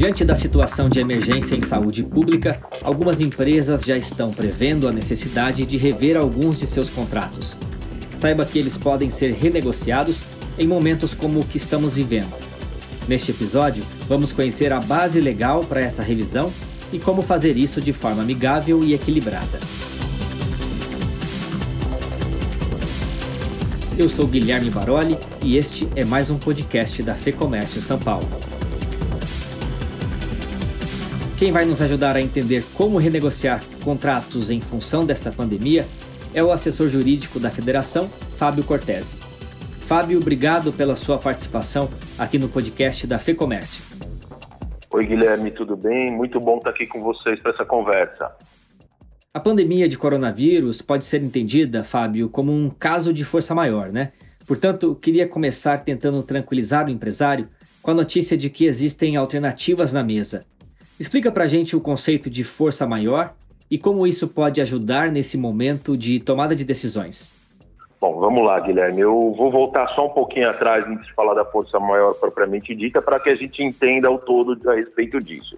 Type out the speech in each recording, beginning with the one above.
Diante da situação de emergência em saúde pública, algumas empresas já estão prevendo a necessidade de rever alguns de seus contratos. Saiba que eles podem ser renegociados em momentos como o que estamos vivendo. Neste episódio, vamos conhecer a base legal para essa revisão e como fazer isso de forma amigável e equilibrada. Eu sou Guilherme Baroli e este é mais um podcast da FEComércio São Paulo. Quem vai nos ajudar a entender como renegociar contratos em função desta pandemia é o assessor jurídico da Federação, Fábio Cortese. Fábio, obrigado pela sua participação aqui no podcast da FEComércio. Oi, Guilherme, tudo bem? Muito bom estar aqui com vocês para essa conversa. A pandemia de coronavírus pode ser entendida, Fábio, como um caso de força maior, né? Portanto, queria começar tentando tranquilizar o empresário com a notícia de que existem alternativas na mesa. Explica para a gente o conceito de força maior e como isso pode ajudar nesse momento de tomada de decisões. Bom, vamos lá, Guilherme. Eu vou voltar só um pouquinho atrás antes de falar da força maior propriamente dita, para que a gente entenda o todo a respeito disso.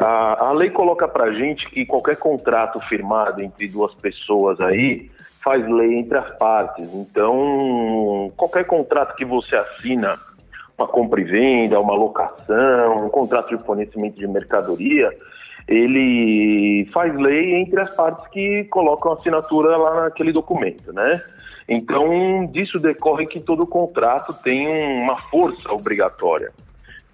A, a, lei coloca para a gente que qualquer contrato firmado entre duas pessoas aí faz lei entre as partes. Então, qualquer contrato que você assina uma compra e venda, uma locação, um contrato de fornecimento de mercadoria, ele faz lei entre as partes que colocam a assinatura lá naquele documento, né? Então, disso decorre que todo contrato tem uma força obrigatória.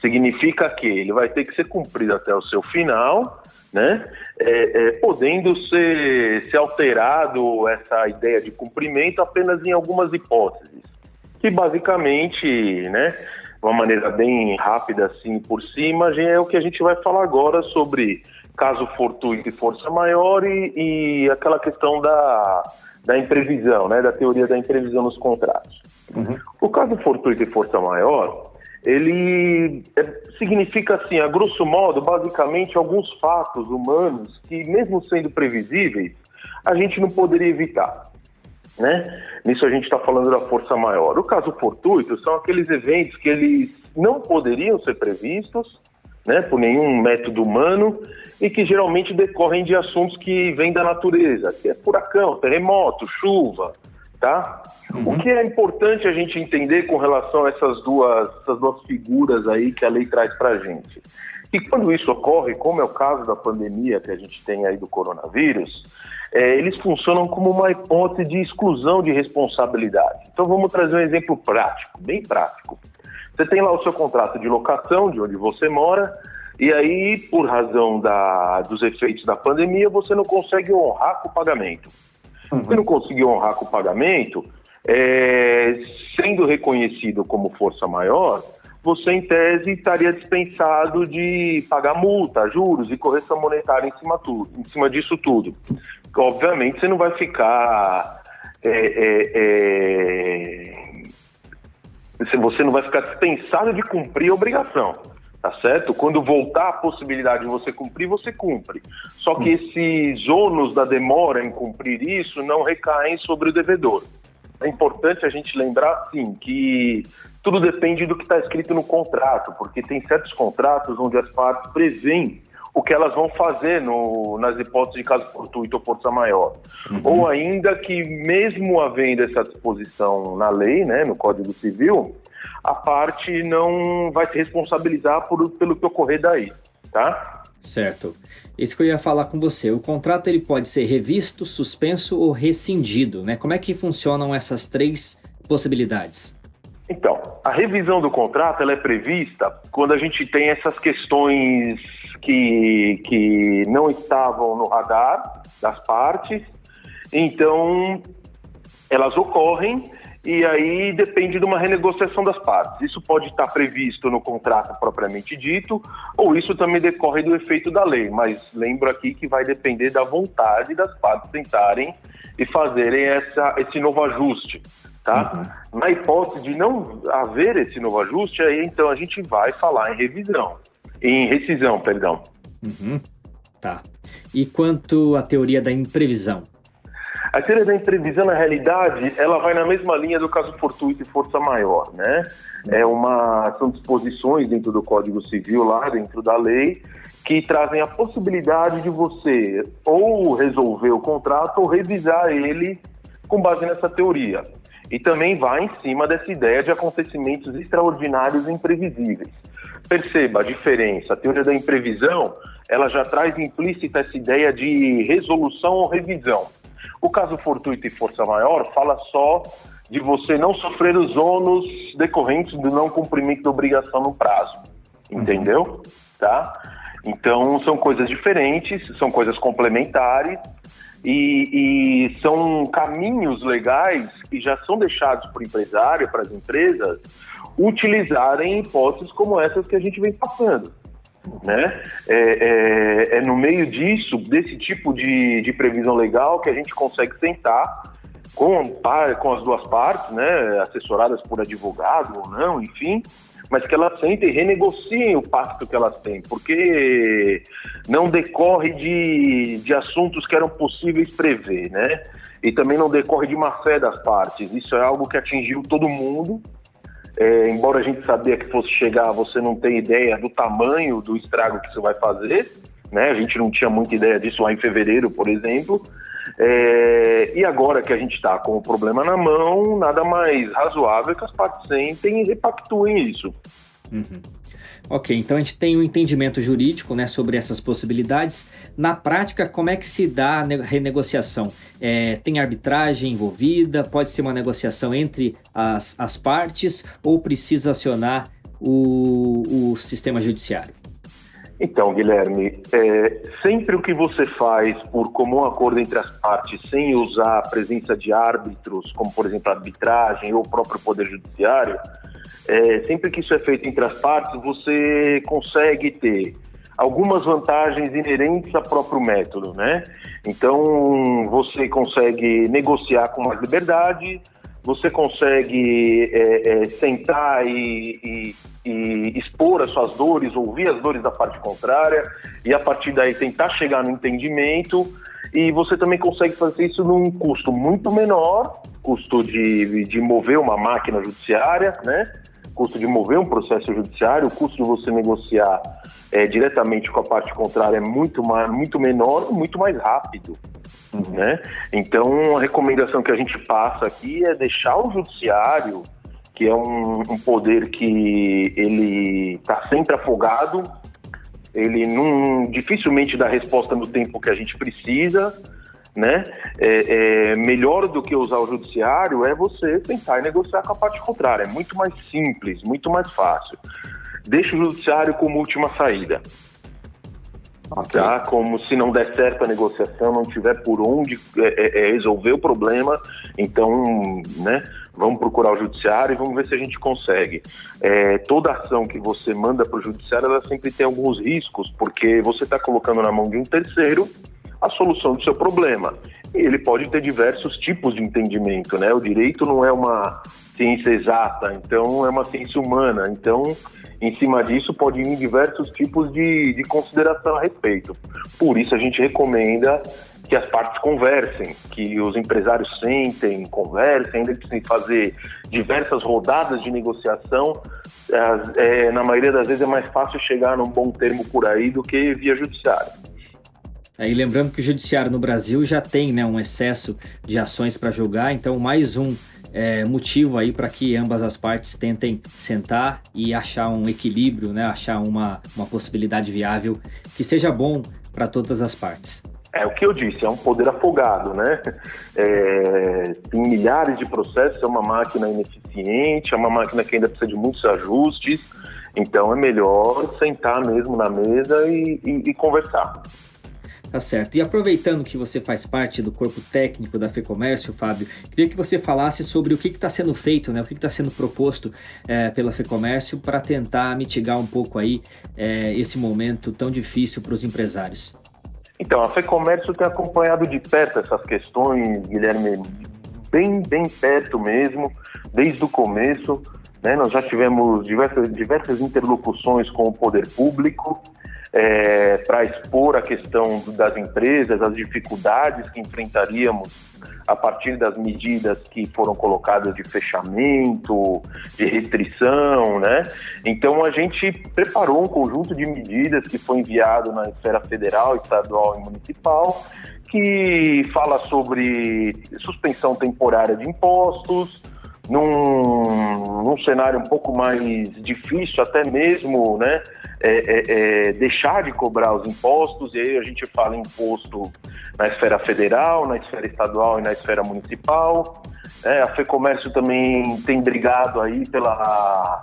Significa que ele vai ter que ser cumprido até o seu final, né? É, é, podendo ser, ser alterado essa ideia de cumprimento apenas em algumas hipóteses, que basicamente, né, uma maneira bem rápida assim por cima, é o que a gente vai falar agora sobre caso fortuito e força maior e, e aquela questão da, da imprevisão, né, da teoria da imprevisão nos contratos. Uhum. O caso fortuito e força maior, ele é, significa assim, a grosso modo, basicamente alguns fatos humanos que, mesmo sendo previsíveis, a gente não poderia evitar. Né? Nisso a gente está falando da força maior. O caso fortuito são aqueles eventos que eles não poderiam ser previstos né, por nenhum método humano e que geralmente decorrem de assuntos que vêm da natureza, que é furacão, terremoto, chuva, tá? Uhum. O que é importante a gente entender com relação a essas duas, essas duas figuras aí que a lei traz para a gente? E quando isso ocorre, como é o caso da pandemia que a gente tem aí do coronavírus, é, eles funcionam como uma hipótese de exclusão de responsabilidade. Então vamos trazer um exemplo prático, bem prático. Você tem lá o seu contrato de locação, de onde você mora, e aí, por razão da, dos efeitos da pandemia, você não consegue honrar com o pagamento. Uhum. Você não conseguiu honrar com o pagamento, é, sendo reconhecido como força maior, você, em tese, estaria dispensado de pagar multa, juros e correção monetária em cima, tudo, em cima disso tudo. Obviamente, você não vai ficar. É, é, é, você não vai ficar dispensado de cumprir a obrigação, tá certo? Quando voltar a possibilidade de você cumprir, você cumpre. Só que esses ônus da demora em cumprir isso não recaem sobre o devedor. É importante a gente lembrar, sim, que tudo depende do que está escrito no contrato, porque tem certos contratos onde as partes prevêem o que elas vão fazer no, nas hipóteses de caso fortuito ou força maior. Uhum. Ou ainda que, mesmo havendo essa disposição na lei, né, no Código Civil, a parte não vai se responsabilizar por, pelo que ocorrer daí, tá? Certo. Isso que eu ia falar com você. O contrato ele pode ser revisto, suspenso ou rescindido, né? Como é que funcionam essas três possibilidades? Então, a revisão do contrato ela é prevista quando a gente tem essas questões que, que não estavam no radar das partes, então elas ocorrem e aí depende de uma renegociação das partes. Isso pode estar previsto no contrato propriamente dito, ou isso também decorre do efeito da lei, mas lembro aqui que vai depender da vontade das partes tentarem e fazerem essa, esse novo ajuste. Tá? Uhum. Na hipótese de não haver esse novo ajuste, aí então a gente vai falar em revisão, em rescisão, perdão. Uhum. Tá. E quanto à teoria da imprevisão? A teoria da imprevisão, na realidade, ela vai na mesma linha do caso fortuito e força maior, né? É uma, são disposições dentro do Código Civil, lá dentro da lei, que trazem a possibilidade de você ou resolver o contrato ou revisar ele com base nessa teoria. E também vai em cima dessa ideia de acontecimentos extraordinários e imprevisíveis. Perceba a diferença. A teoria da imprevisão, ela já traz implícita essa ideia de resolução ou revisão. O caso fortuito e força maior fala só de você não sofrer os ônus decorrentes do não cumprimento da obrigação no prazo. Entendeu? Uhum. Tá? Então, são coisas diferentes, são coisas complementares e, e, são caminhos legais que já são deixados para o empresário, para as empresas, utilizarem hipóteses como essas que a gente vem passando. Né? É, é, é, no meio disso, desse tipo de, de previsão legal, que a gente consegue sentar com, com as duas partes, né, assessoradas por advogado ou não, enfim, mas que elas sentem e renegociem o pacto que elas têm, porque não decorre de, de assuntos que eram possíveis prever, né? E também não decorre de má fé das partes. Isso é algo que atingiu todo mundo, é, embora a gente sabia que fosse chegar, você não tem ideia do tamanho do estrago que isso vai fazer, né? A gente não tinha muita ideia disso lá em fevereiro, por exemplo. É, e agora que a gente está com o problema na mão, nada mais razoável que as partes sentem e repactuem isso. Uhum. Ok, então a gente tem um entendimento jurídico né, sobre essas possibilidades. Na prática, como é que se dá a renegociação? É, tem arbitragem envolvida? Pode ser uma negociação entre as, as partes ou precisa acionar o, o sistema judiciário? Então, Guilherme, é, sempre o que você faz por comum acordo entre as partes, sem usar a presença de árbitros, como por exemplo a arbitragem ou o próprio Poder Judiciário, é, sempre que isso é feito entre as partes, você consegue ter algumas vantagens inerentes ao próprio método, né? Então, você consegue negociar com mais liberdade, você consegue é, é, sentar e, e, e, expor as suas dores, ouvir as dores da parte contrária e a partir daí tentar chegar no entendimento e você também consegue fazer isso num custo muito menor, custo de, de mover uma máquina judiciária, né? custo de mover um processo judiciário, o custo de você negociar é, diretamente com a parte contrária é muito, mais, muito menor muito mais rápido. Né? Então, a recomendação que a gente passa aqui é deixar o judiciário, que é um, um poder que ele está sempre afogado, ele não, dificilmente dá resposta no tempo que a gente precisa, né? É, é, melhor do que usar o judiciário é você tentar negociar com a parte contrária. É muito mais simples, muito mais fácil. Deixa o judiciário como última saída. Okay. Tá? Como se não der certo a negociação, não tiver por onde é, é, é resolver o problema, então, né? Vamos procurar o judiciário e vamos ver se a gente consegue. É, toda ação que você manda para o judiciário, ela sempre tem alguns riscos, porque você está colocando na mão de um terceiro a solução do seu problema. E ele pode ter diversos tipos de entendimento, né? O direito não é uma ciência exata, então é uma ciência humana. Então, em cima disso, pode ir em diversos tipos de, de consideração a respeito. Por isso, a gente recomenda que as partes conversem, que os empresários sentem, conversem, ainda que sem fazer diversas rodadas de negociação, é, é, na maioria das vezes é mais fácil chegar num bom termo por aí do que via judiciário. Aí lembrando que o judiciário no Brasil já tem né, um excesso de ações para julgar, então mais um é, motivo aí para que ambas as partes tentem sentar e achar um equilíbrio, né, achar uma, uma possibilidade viável que seja bom para todas as partes. É o que eu disse, é um poder afogado, né? É, tem milhares de processos, é uma máquina ineficiente, é uma máquina que ainda precisa de muitos ajustes, então é melhor sentar mesmo na mesa e, e, e conversar. Tá certo. E aproveitando que você faz parte do corpo técnico da FEComércio, Fábio, queria que você falasse sobre o que está sendo feito, né? o que está sendo proposto é, pela FEComércio para tentar mitigar um pouco aí é, esse momento tão difícil para os empresários. Então, a FEComércio tem acompanhado de perto essas questões, Guilherme, bem, bem perto mesmo, desde o começo. Né? Nós já tivemos diversas, diversas interlocuções com o poder público é, para expor a questão das empresas, as dificuldades que enfrentaríamos a partir das medidas que foram colocadas de fechamento, de restrição, né? Então a gente preparou um conjunto de medidas que foi enviado na esfera federal, estadual e municipal, que fala sobre suspensão temporária de impostos, num, num cenário um pouco mais difícil, até mesmo, né? É, é, é, deixar de cobrar os impostos, e aí a gente fala imposto na esfera federal, na esfera estadual e na esfera municipal. É, a FEComércio também tem brigado aí pela,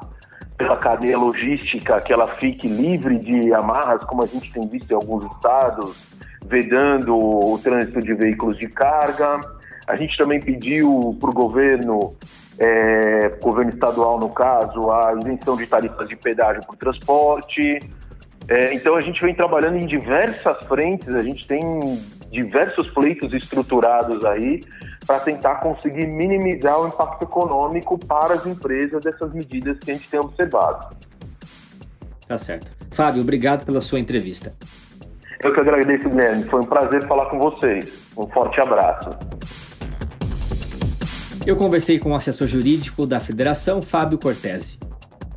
pela cadeia logística, que ela fique livre de amarras, como a gente tem visto em alguns estados, vedando o trânsito de veículos de carga. A gente também pediu para o governo é, governo estadual, no caso, a isenção de tarifas de pedágio por transporte. É, então, a gente vem trabalhando em diversas frentes, a gente tem diversos pleitos estruturados aí para tentar conseguir minimizar o impacto econômico para as empresas dessas medidas que a gente tem observado. Tá certo. Fábio, obrigado pela sua entrevista. Eu que agradeço, Guilherme. Foi um prazer falar com vocês. Um forte abraço. Eu conversei com o assessor jurídico da Federação, Fábio Cortese.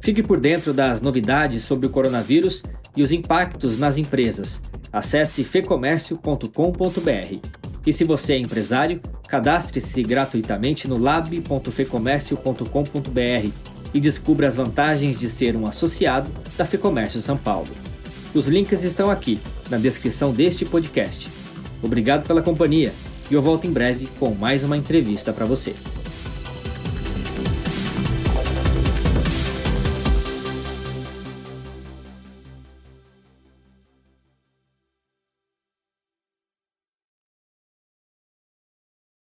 Fique por dentro das novidades sobre o coronavírus e os impactos nas empresas. Acesse fecomércio.com.br. E se você é empresário, cadastre-se gratuitamente no lab.fecomércio.com.br e descubra as vantagens de ser um associado da Fecomércio São Paulo. Os links estão aqui, na descrição deste podcast. Obrigado pela companhia e eu volto em breve com mais uma entrevista para você.